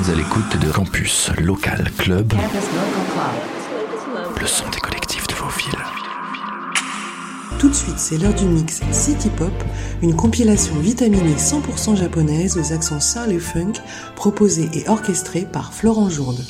êtes à l'écoute de Campus Local Club, le son des collectifs de vos villes. Tout de suite, c'est l'heure du mix City Pop, une compilation vitaminée 100% japonaise aux accents soul et funk, proposée et orchestrée par Florent Jourde.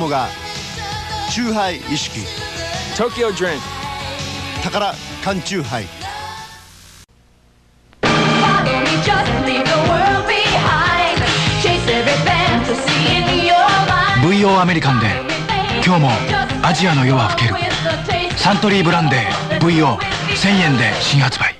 もがチューハイ意識。Tokyo Drink 宝缶チューハイ。ブオアメリカンで今日もアジアの夜は更ける。サントリーブランデー VO1000 円で新発売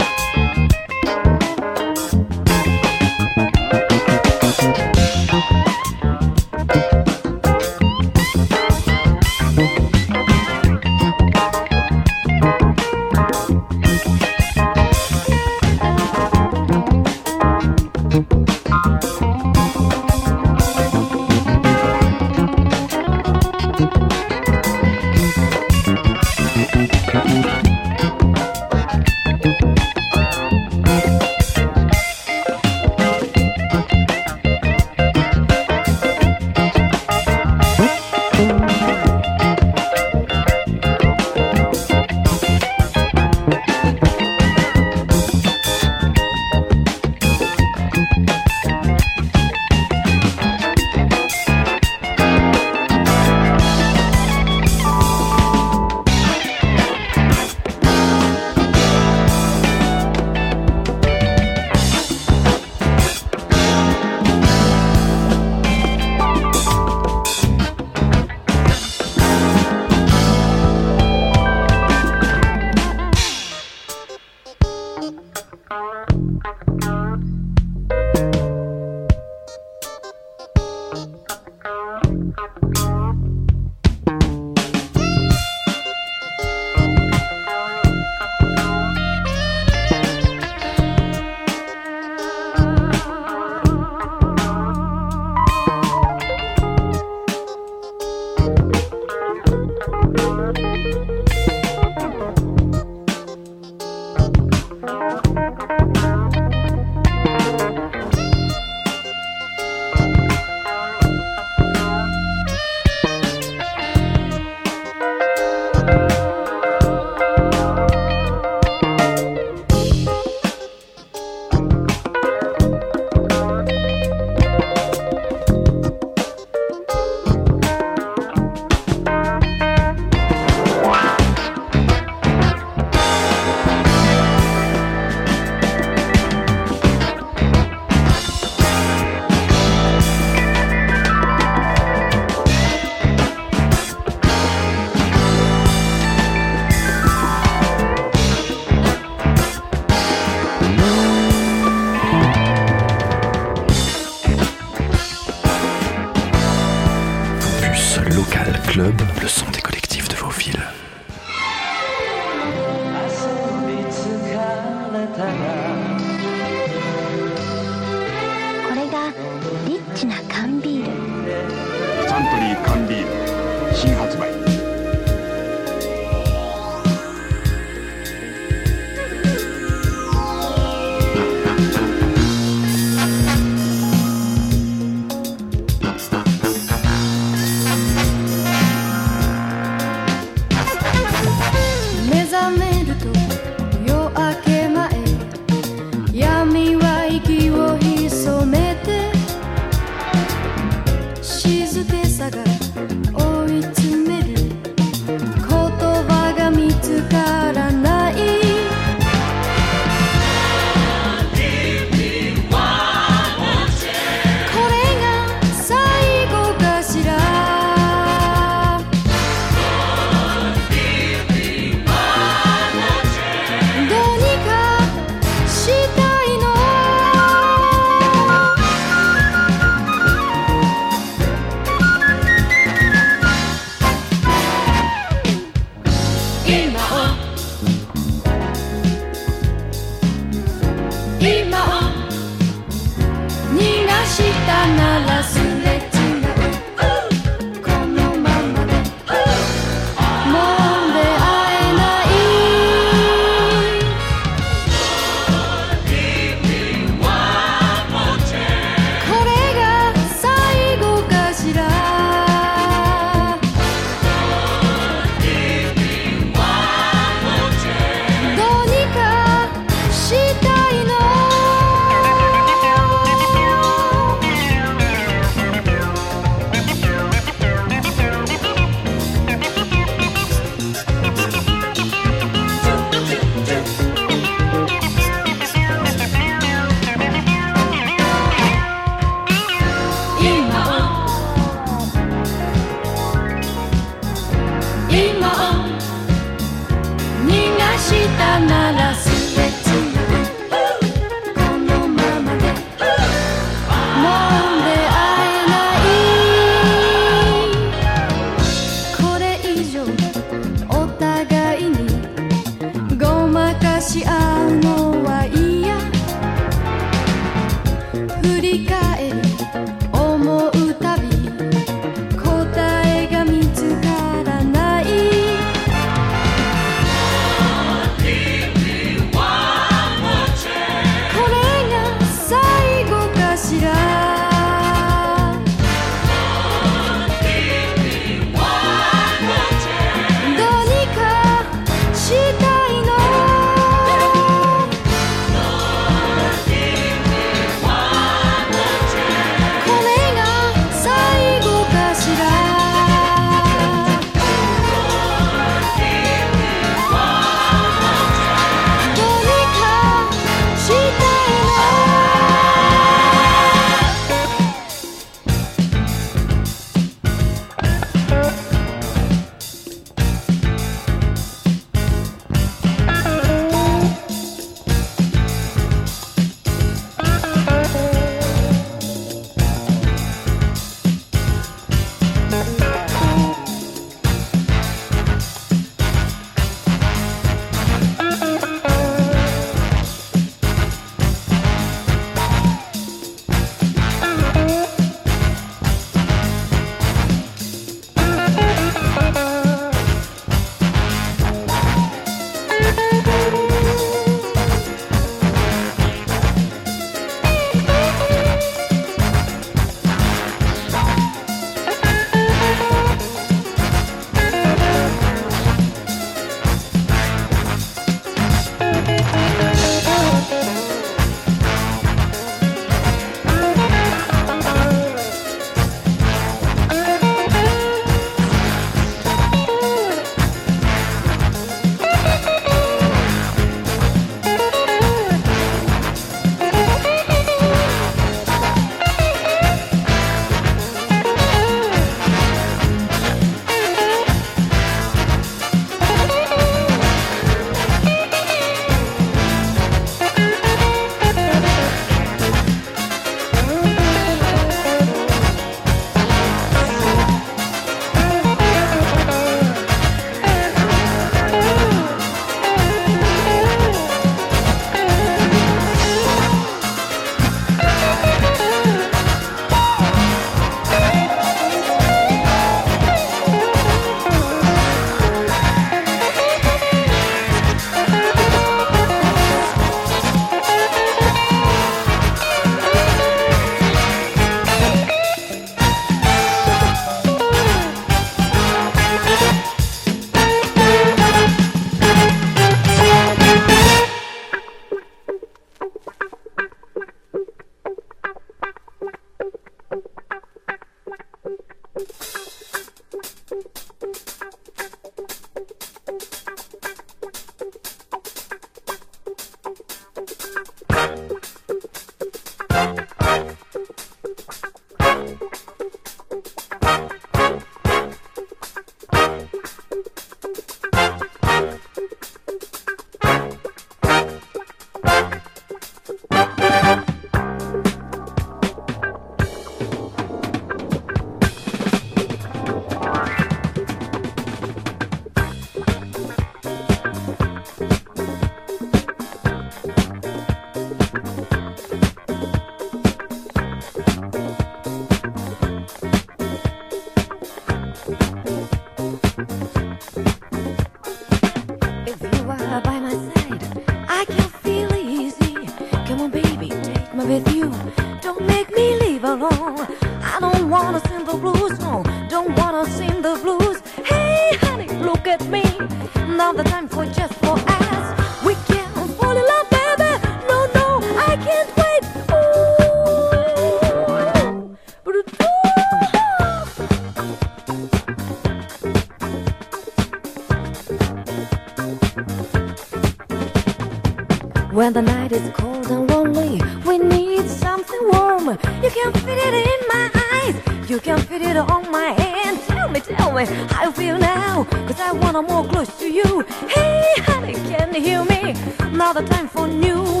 Me, how feel now. Cause I wanna more close to you. Hey, honey, can you hear me? Now the time for new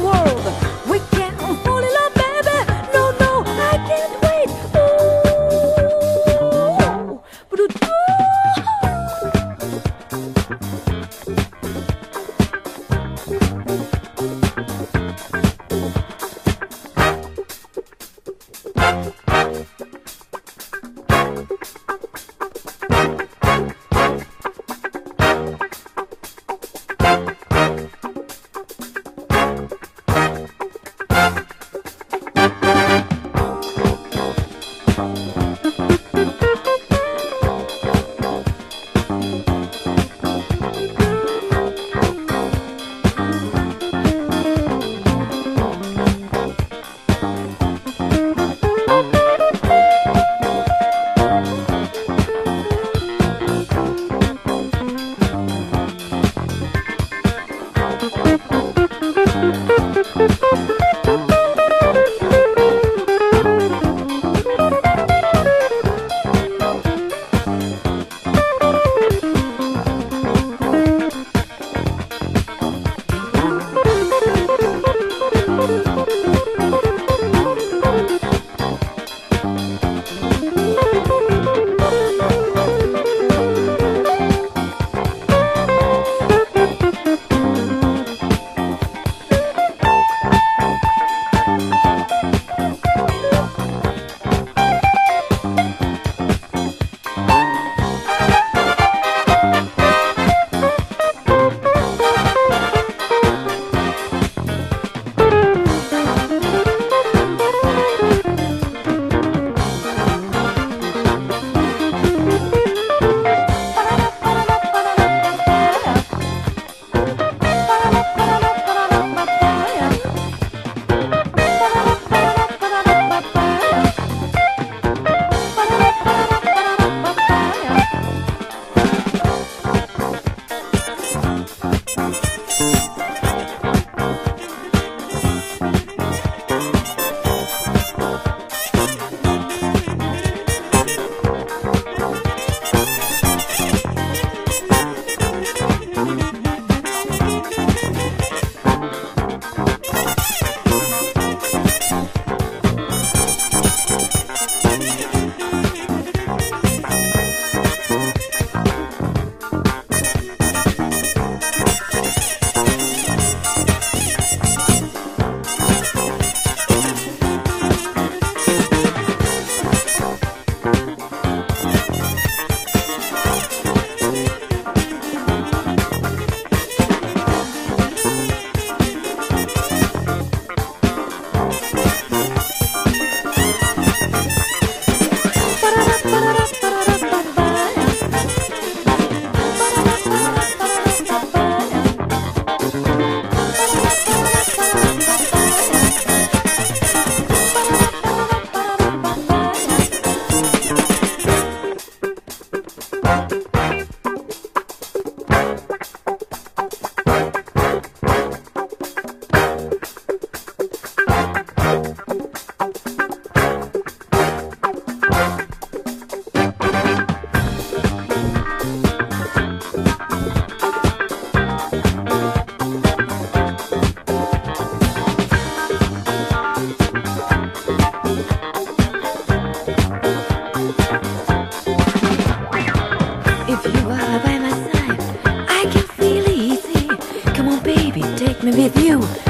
with you.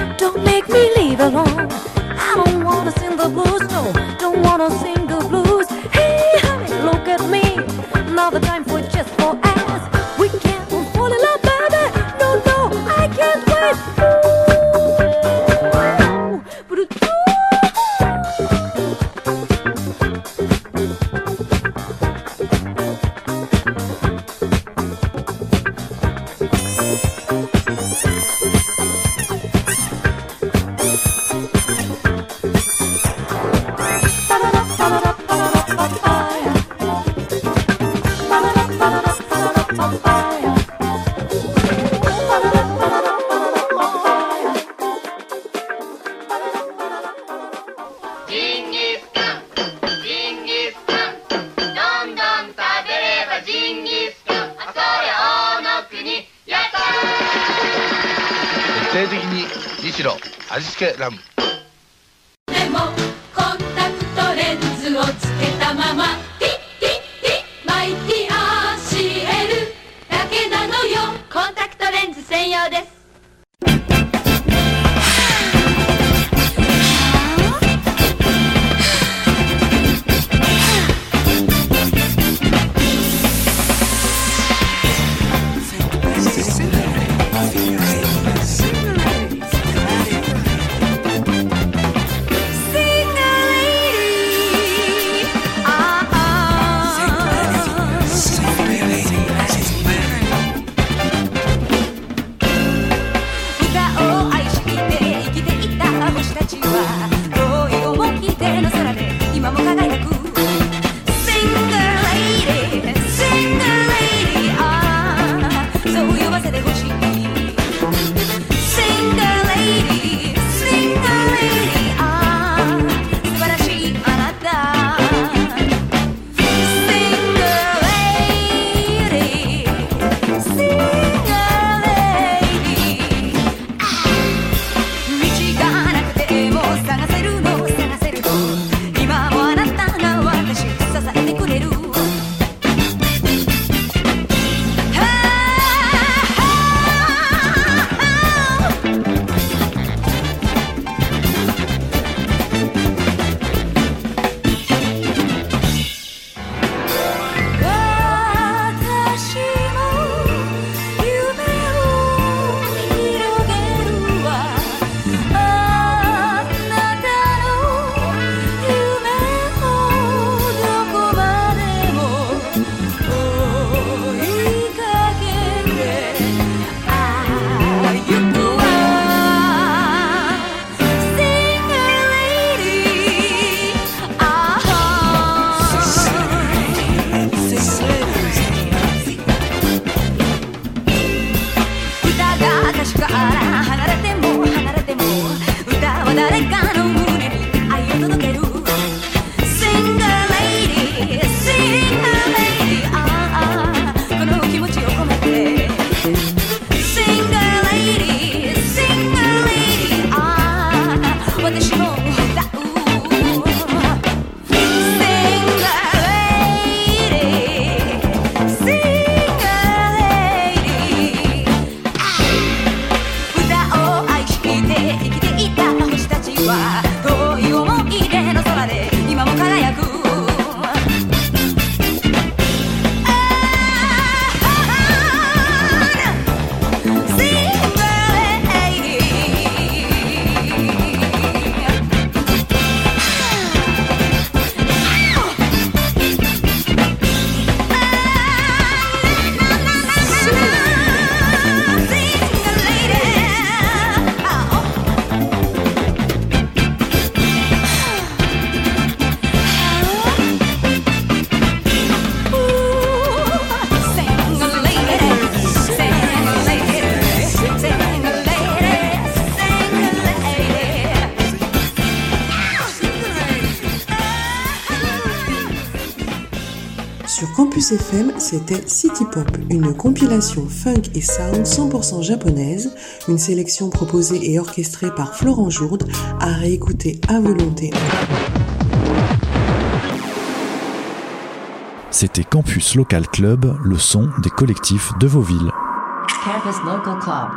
C'était City Pop, une compilation funk et sound 100% japonaise, une sélection proposée et orchestrée par Florent Jourde, à réécouter à volonté. C'était Campus Local Club, le son des collectifs de vos Campus Local Club.